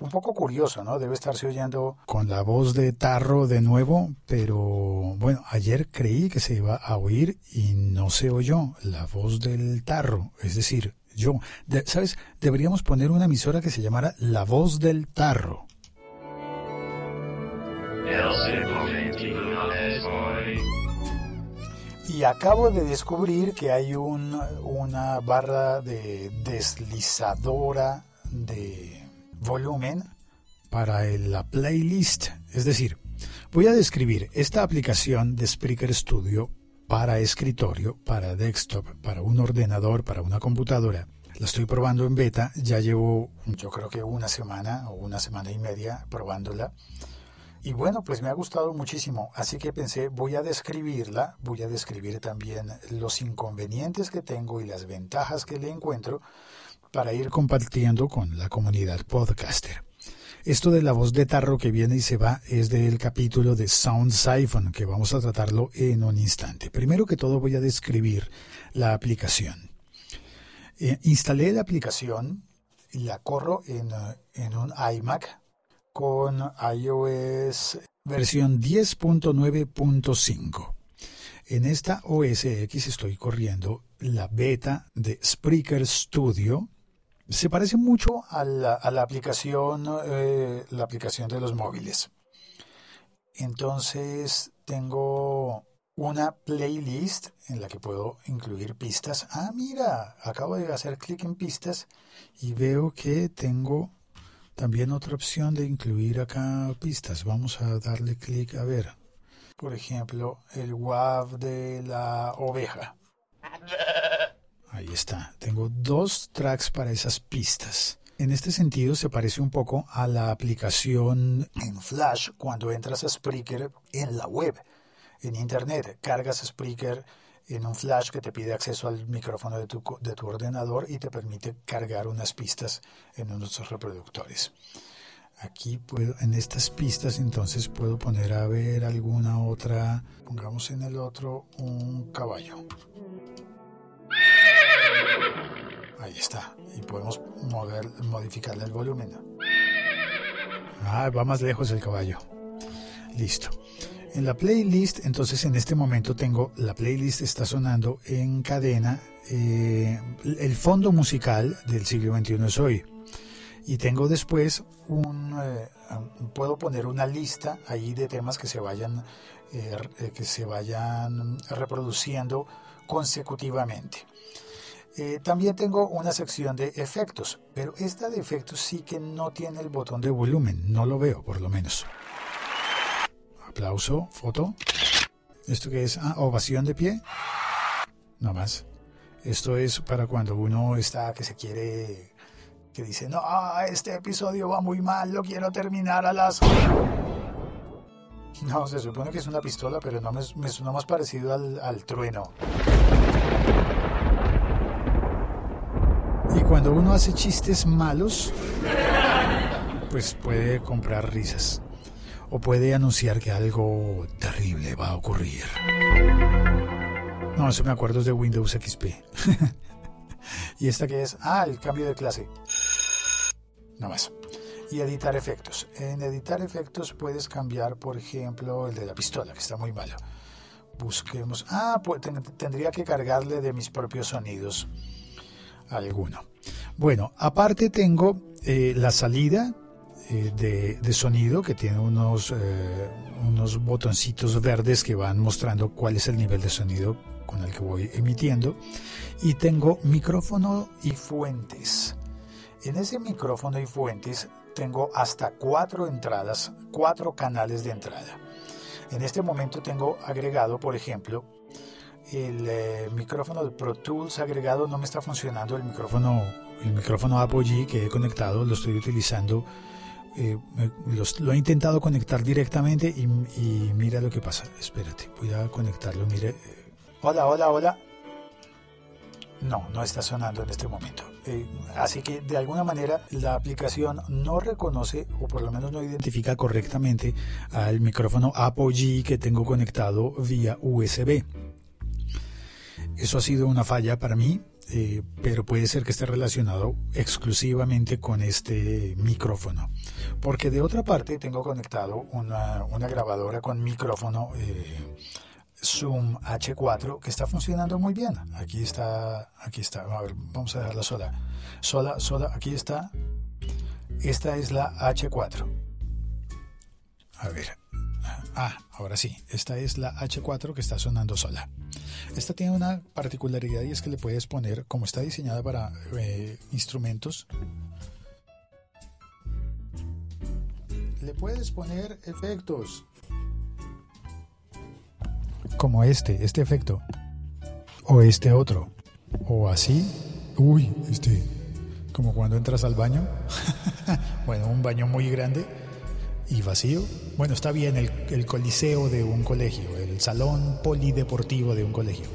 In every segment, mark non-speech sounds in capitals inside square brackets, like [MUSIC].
Un poco curioso, ¿no? Debe estarse oyendo con la voz de Tarro de nuevo, pero bueno, ayer creí que se iba a oír y no se oyó la voz del Tarro, es decir, yo. ¿Sabes? Deberíamos poner una emisora que se llamara La Voz del Tarro. Y acabo de descubrir que hay un, una barra de deslizadora de volumen para la playlist. Es decir, voy a describir esta aplicación de Spreaker Studio para escritorio, para desktop, para un ordenador, para una computadora. La estoy probando en beta, ya llevo yo creo que una semana o una semana y media probándola. Y bueno, pues me ha gustado muchísimo, así que pensé, voy a describirla, voy a describir también los inconvenientes que tengo y las ventajas que le encuentro para ir compartiendo con la comunidad podcaster. Esto de la voz de tarro que viene y se va es del capítulo de Sound Siphon, que vamos a tratarlo en un instante. Primero que todo voy a describir la aplicación. Eh, instalé la aplicación y la corro en, eh, en un iMac con iOS versión 10.9.5. En esta OS X estoy corriendo la beta de Spreaker Studio. Se parece mucho a la, aplicación, eh, la aplicación de los móviles. Entonces tengo una playlist en la que puedo incluir pistas. Ah, mira, acabo de hacer clic en pistas y veo que tengo también otra opción de incluir acá pistas. Vamos a darle clic a ver. Por ejemplo, el WAV de la oveja. [LAUGHS] Ahí está. Tengo dos tracks para esas pistas. En este sentido se parece un poco a la aplicación en Flash cuando entras a Spreaker en la web, en Internet. Cargas Spreaker en un flash que te pide acceso al micrófono de tu, de tu ordenador y te permite cargar unas pistas en nuestros reproductores. Aquí puedo, en estas pistas entonces puedo poner a ver alguna otra, pongamos en el otro un caballo. Ahí está, y podemos mover, modificarle el volumen. Ah, va más lejos el caballo. Listo. En la playlist, entonces en este momento tengo, la playlist está sonando en cadena, eh, el fondo musical del siglo XXI es hoy. Y tengo después un, eh, puedo poner una lista ahí de temas que se vayan, eh, que se vayan reproduciendo consecutivamente. También tengo una sección de efectos, pero esta de efectos sí que no tiene el botón de volumen, no lo veo por lo menos aplauso, foto. ¿Esto que es? Ah, ovación de pie. No más. Esto es para cuando uno está que se quiere, que dice, no, ah, este episodio va muy mal, lo quiero terminar a las... No, se supone que es una pistola, pero no me, me más parecido al trueno. Cuando uno hace chistes malos, pues puede comprar risas o puede anunciar que algo terrible va a ocurrir. No, eso me acuerdo es de Windows XP. [LAUGHS] ¿Y esta que es? Ah, el cambio de clase. No más. Y editar efectos. En editar efectos puedes cambiar, por ejemplo, el de la pistola, que está muy malo. Busquemos. Ah, pues tendría que cargarle de mis propios sonidos alguno. Bueno, aparte tengo eh, la salida eh, de, sonido que tiene unos, eh, unos botoncitos verdes que van mostrando cuál es el nivel de sonido con el que voy emitiendo. Y tengo micrófono y fuentes. En ese micrófono y fuentes tengo hasta cuatro entradas, cuatro canales de entrada. En este momento tengo agregado, por ejemplo, el micrófono de Pro Tools agregado no me está funcionando el micrófono el micrófono Apogee que he conectado lo estoy utilizando eh, lo he intentado conectar directamente y, mira lo que pasa. Espérate voy a conectarlo mire. Hola hola hola. No no está sonando en este momento. Eh, así que de alguna manera la aplicación no reconoce o por lo menos no identifica correctamente al micrófono Apogee que tengo conectado vía USB eso ha sido una falla para mí, eh, pero puede ser que esté relacionado exclusivamente con este micrófono. Porque de otra parte tengo conectado una, una grabadora con micrófono eh, Zoom H4 que está funcionando muy bien. Aquí está, aquí está. A ver, vamos a dejarla sola. Sola, sola, aquí está. Esta es la H4. A ver. Ah, ahora sí. Esta es la H4 que está sonando sola. Esta tiene una particularidad y es que le puedes poner, como está diseñada para eh, instrumentos, le puedes poner efectos. Como este, este efecto. O este otro. O así. Uy, este. Como cuando entras al baño. [LAUGHS] bueno, un baño muy grande y vacío. Bueno, está bien el, coliseo de un colegio, salón polideportivo de un colegio.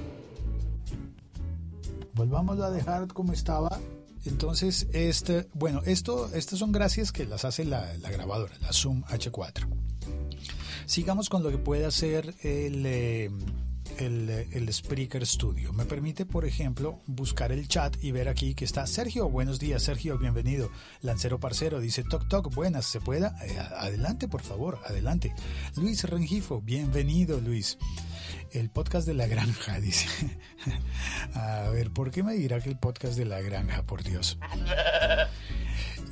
Volvamos a dejar como estaba. Entonces, este, bueno, esto, estas son gracias que las hace la, la grabadora, la Zoom H4. Sigamos con lo que puede hacer el, eh, el, el, Spreaker Studio. Me permite, por ejemplo, buscar el chat y ver aquí que está Sergio. Buenos días, Sergio, bienvenido. Lancero Parcero dice Toc Toc, buenas, ¿se pueda? Eh, adelante, por favor, adelante. Luis Rengifo, bienvenido, Luis. El podcast de la granja, [LAUGHS] dice. A ver, ¿por qué me dirá que el podcast de la granja, por Dios?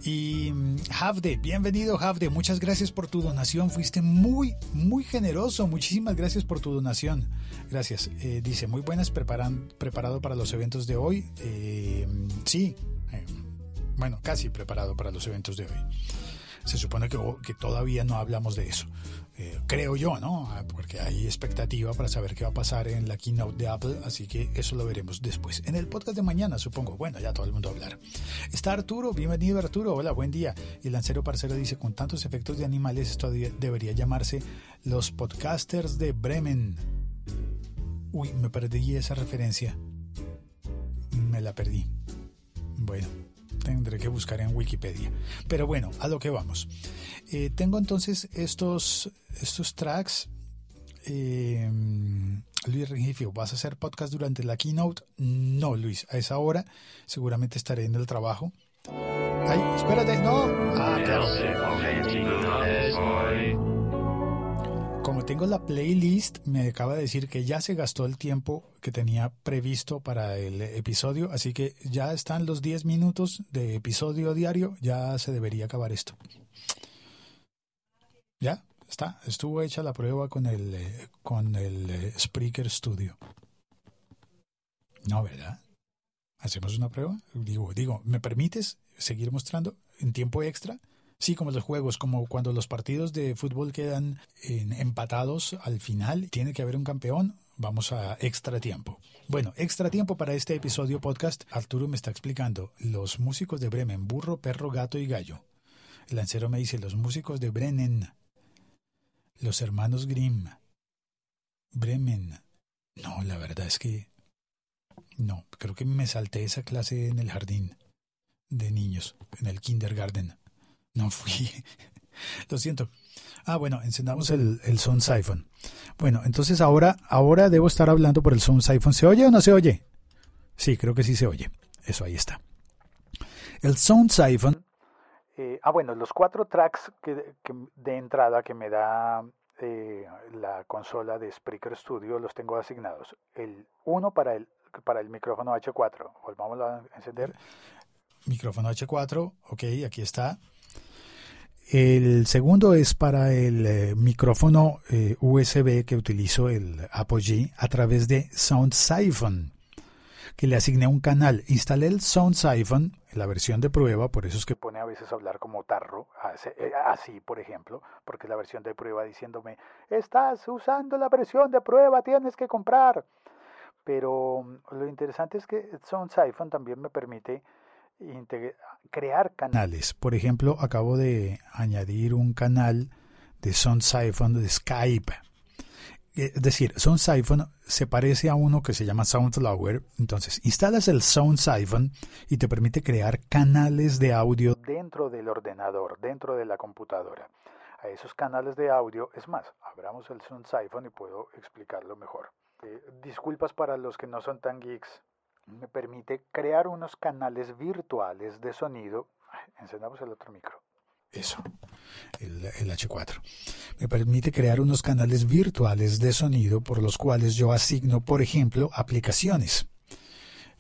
Y Havde, bienvenido Havde, muchas gracias por tu donación, fuiste muy, muy generoso, muchísimas gracias por tu donación. Gracias. Eh, dice, muy buenas, preparan, preparado para los eventos de hoy. Eh, sí, eh, bueno, casi preparado para los eventos de hoy. Se supone que, todavía no hablamos de eso. Eh, creo yo, ¿no? Ah, porque hay expectativa para saber qué va a pasar en la keynote de Apple, así que eso lo veremos después. En el podcast de mañana, supongo. Bueno, ya todo el mundo hablar. Está Arturo, bienvenido Arturo, hola, buen día. Y el lancero parcero dice, con tantos efectos de animales, esto debería llamarse los podcasters de Bremen. Uy, me perdí esa referencia. Me la perdí. Bueno tendré que buscar en Wikipedia. Pero bueno, a lo que vamos. Eh, tengo entonces estos, estos tracks. Eh, Luis Rengifio, ¿vas a hacer podcast durante la keynote? No, Luis, a esa hora seguramente estaré en el trabajo. Ay, espérate, no. Ah, claro. Como tengo la playlist, me acaba de decir que ya se gastó el tiempo que tenía previsto para el episodio, así que ya están los 10 minutos de episodio diario, ya se debería acabar esto. Ya, está, estuvo hecha la prueba con el, eh, con el eh, Spreaker Studio. No, ¿verdad? ¿Hacemos una prueba? Digo, digo, ¿me permites seguir mostrando en tiempo extra? Sí, como los juegos, como cuando los partidos de fútbol quedan empatados al final, tiene que haber un campeón, vamos a extra tiempo. Bueno, extra tiempo para este episodio podcast. Arturo me está explicando los músicos de Bremen, burro, perro, gato y gallo. El lancero me dice los músicos de Bremen, los hermanos Grimm. Bremen. No, la verdad es que no, creo que me salté esa clase en el jardín de niños, en el kindergarten. No fui. [LAUGHS] Lo siento. Ah, bueno, encendamos el, el Sound Siphon. Bueno, entonces ahora, ahora debo estar hablando por el Sound Siphon. ¿Se oye o no se oye? Sí, creo que sí se oye. Eso ahí está. El Sound Siphon. Eh, ah, bueno, los cuatro tracks que, que de entrada que me da eh, la consola de Spreaker Studio los tengo asignados. El uno para el, para el micrófono H4. Volvamos a encender. Micrófono H4, ok, aquí está El segundo es para el eh, micrófono eh, USB que utilizo el Apogee a través de Sound Siphon, que le asigné un canal. Instalé el Sound Siphon la versión de prueba, por eso es que pone a veces hablar como tarro, eh, así por ejemplo, porque la versión de prueba diciéndome, estás usando la versión de prueba, tienes que comprar. Pero mm, lo interesante es que Sound Siphon también me permite crear canales. Por ejemplo, acabo de añadir un canal de Sound Siphon de Skype. Eh, es decir, Sound Siphon se parece a uno que se llama Soundflower. Entonces, instalas el Sound Siphon y te permite crear canales de audio dentro del ordenador, dentro de la computadora. A esos canales de audio, es más, abramos el Sound Siphon y puedo explicarlo mejor. Eh, disculpas para los que no son tan geeks, me permite crear unos canales virtuales de sonido. Encendamos el otro micro. Eso, el, H4. Me permite crear unos canales virtuales de sonido por los cuales yo asigno, por ejemplo, aplicaciones.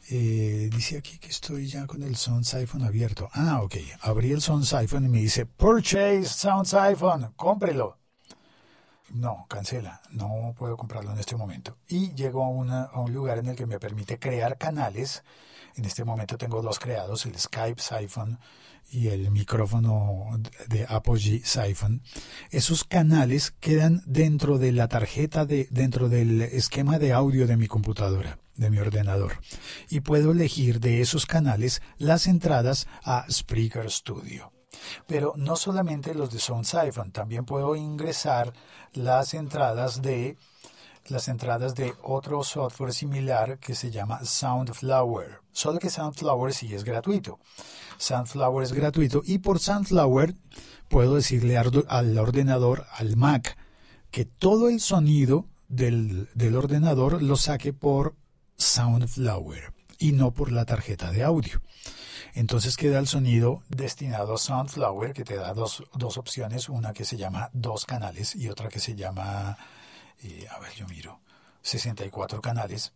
Eh, dice aquí que estoy ya con el Sound Siphon abierto. Ah, ok. Abrí el Sound Siphon y me dice, Purchase Sound Siphon, cómprelo no, cancela, no puedo comprarlo en este momento. Y llego a, a, un lugar en el que me permite crear canales. En este momento tengo dos creados, el Skype Siphon y el micrófono de Apogee Siphon. Esos canales quedan dentro de la tarjeta, de, dentro del esquema de audio de mi computadora, de mi ordenador. Y puedo elegir de esos canales las entradas a Spreaker Studio. Pero no solamente los de Sound Siphon, también puedo ingresar las entradas de las entradas de otro software similar que se llama Soundflower. Solo que Soundflower sí es gratuito. Soundflower es gratuito y por Soundflower puedo decirle al ordenador, al Mac, que todo el sonido del, del ordenador lo saque por Soundflower y no por la tarjeta de audio. Entonces queda el sonido destinado a Soundflower, que te da dos, dos opciones, una que se llama dos canales y otra que se llama, eh, a ver, yo miro, 64 canales.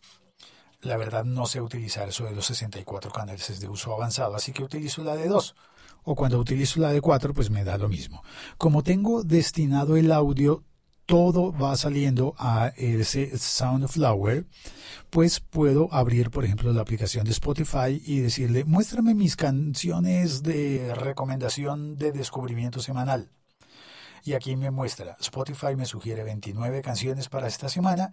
La verdad no sé utilizar eso de los 64 canales, es de uso avanzado, así que utilizo la de dos. O cuando utilizo la de cuatro, pues me da lo mismo. Como tengo destinado el audio todo va saliendo a ese Soundflower, pues puedo abrir, por ejemplo, la aplicación de Spotify y decirle, muéstrame mis canciones de recomendación de descubrimiento semanal. Y aquí me muestra, Spotify me sugiere 29 canciones para esta semana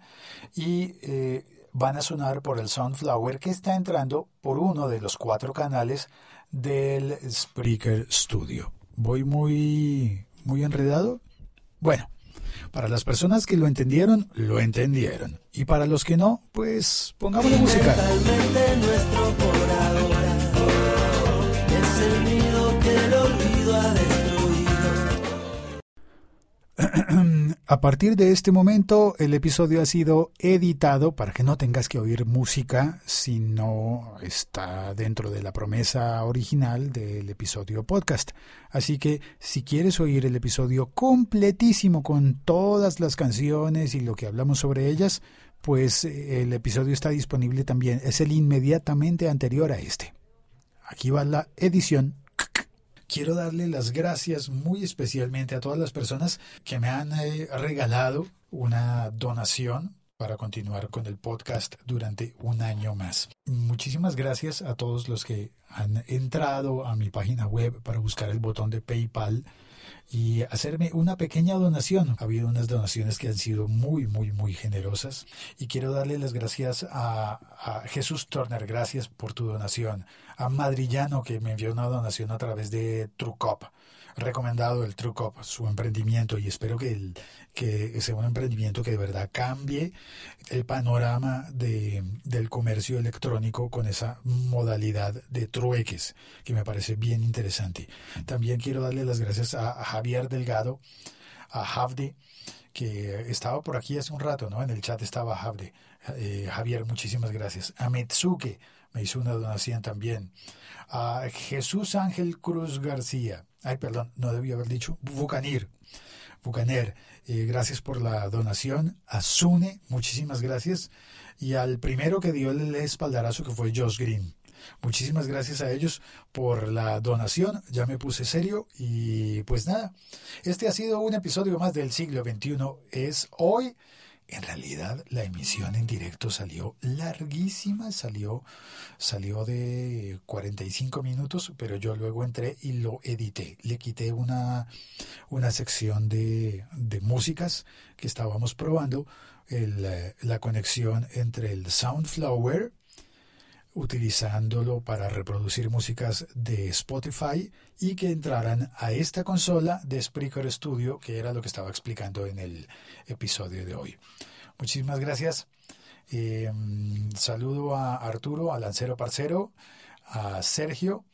y eh, van a sonar por el Soundflower que está entrando por uno de los cuatro canales del Spreaker Studio. ¿Voy muy, muy enredado? Bueno, para las personas que lo entendieron, lo entendieron. Y para los que no, pues pongámosle música. nuestro por ahora es el nido que el olvido ha [CLEARS THROAT] A partir de este momento, el episodio ha sido editado para que no tengas que oír música si no está dentro de la promesa original del episodio podcast. Así que si quieres oír el episodio completísimo con todas las canciones y lo que hablamos sobre ellas, pues eh, el episodio está disponible también. Es el inmediatamente anterior a este. Aquí va la edición quiero darle las gracias muy especialmente a todas las personas que me han eh, regalado una donación para continuar con el podcast durante un año más. Muchísimas gracias a todos los que han entrado a mi página web para buscar el botón de PayPal y hacerme una pequeña donación. Ha habido unas donaciones que han sido muy, muy, muy generosas y quiero darle las gracias a, a Jesús Turner. Gracias por tu donación a Madrillano que me envió una donación a través de Trucop. Recomendado el Trucop, su emprendimiento, y espero que, el, que sea un emprendimiento que de verdad cambie el panorama de, del comercio electrónico con esa modalidad de trueques, que me parece bien interesante. También quiero darle las gracias a, Javier Delgado, a Javde, que estaba por aquí hace un rato, ¿no? En el chat estaba Javde. Eh, Javier, muchísimas gracias. A Metsuke, me hizo una donación también. A Jesús Ángel Cruz García, ay, perdón, no debía haber dicho, Bucanir, Bucaner, eh, gracias por la donación. A Sune, muchísimas gracias. Y al primero que dio el espaldarazo, que fue Josh Green. Muchísimas gracias a ellos por la donación. Ya me puse serio y pues nada, este ha sido un episodio más del siglo XXI. Es hoy. En realidad la emisión en directo salió larguísima, salió, salió de 45 minutos, pero yo luego entré y lo edité. Le quité una, una sección de, de músicas que estábamos probando, el, la conexión entre el Soundflower, utilizándolo para reproducir músicas de Spotify y que entraran a esta consola de Spreaker Studio, que era lo que estaba explicando en el episodio de hoy. Muchísimas gracias. Eh, saludo a Arturo, a Lancero Parcero, a Sergio,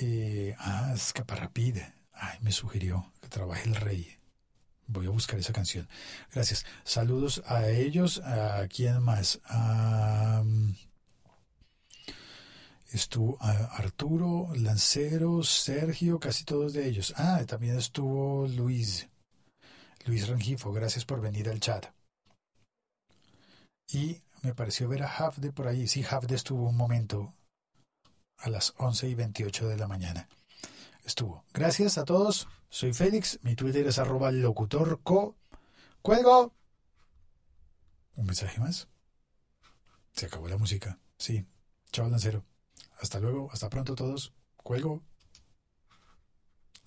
eh, a Escaparrapide. Ay, me sugirió que trabaje el rey. Voy a buscar esa canción. Gracias. Saludos a ellos. ¿A quién más? A, estuvo Arturo, Lancero, Sergio, casi todos de ellos. Ah, también estuvo Luis. Luis Rangifo, gracias por venir al chat. Y me pareció ver a Hafde por ahí. Sí, Hafde estuvo un momento a las 11 y 28 de la mañana. Estuvo. Gracias a todos. Soy Félix. Mi Twitter es arroba locutorco. ¡Cuelgo! ¿Un mensaje más? Se acabó la música. Sí. Chao, Lancero. Hasta luego, hasta pronto todos. Cuelgo.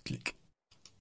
Clic.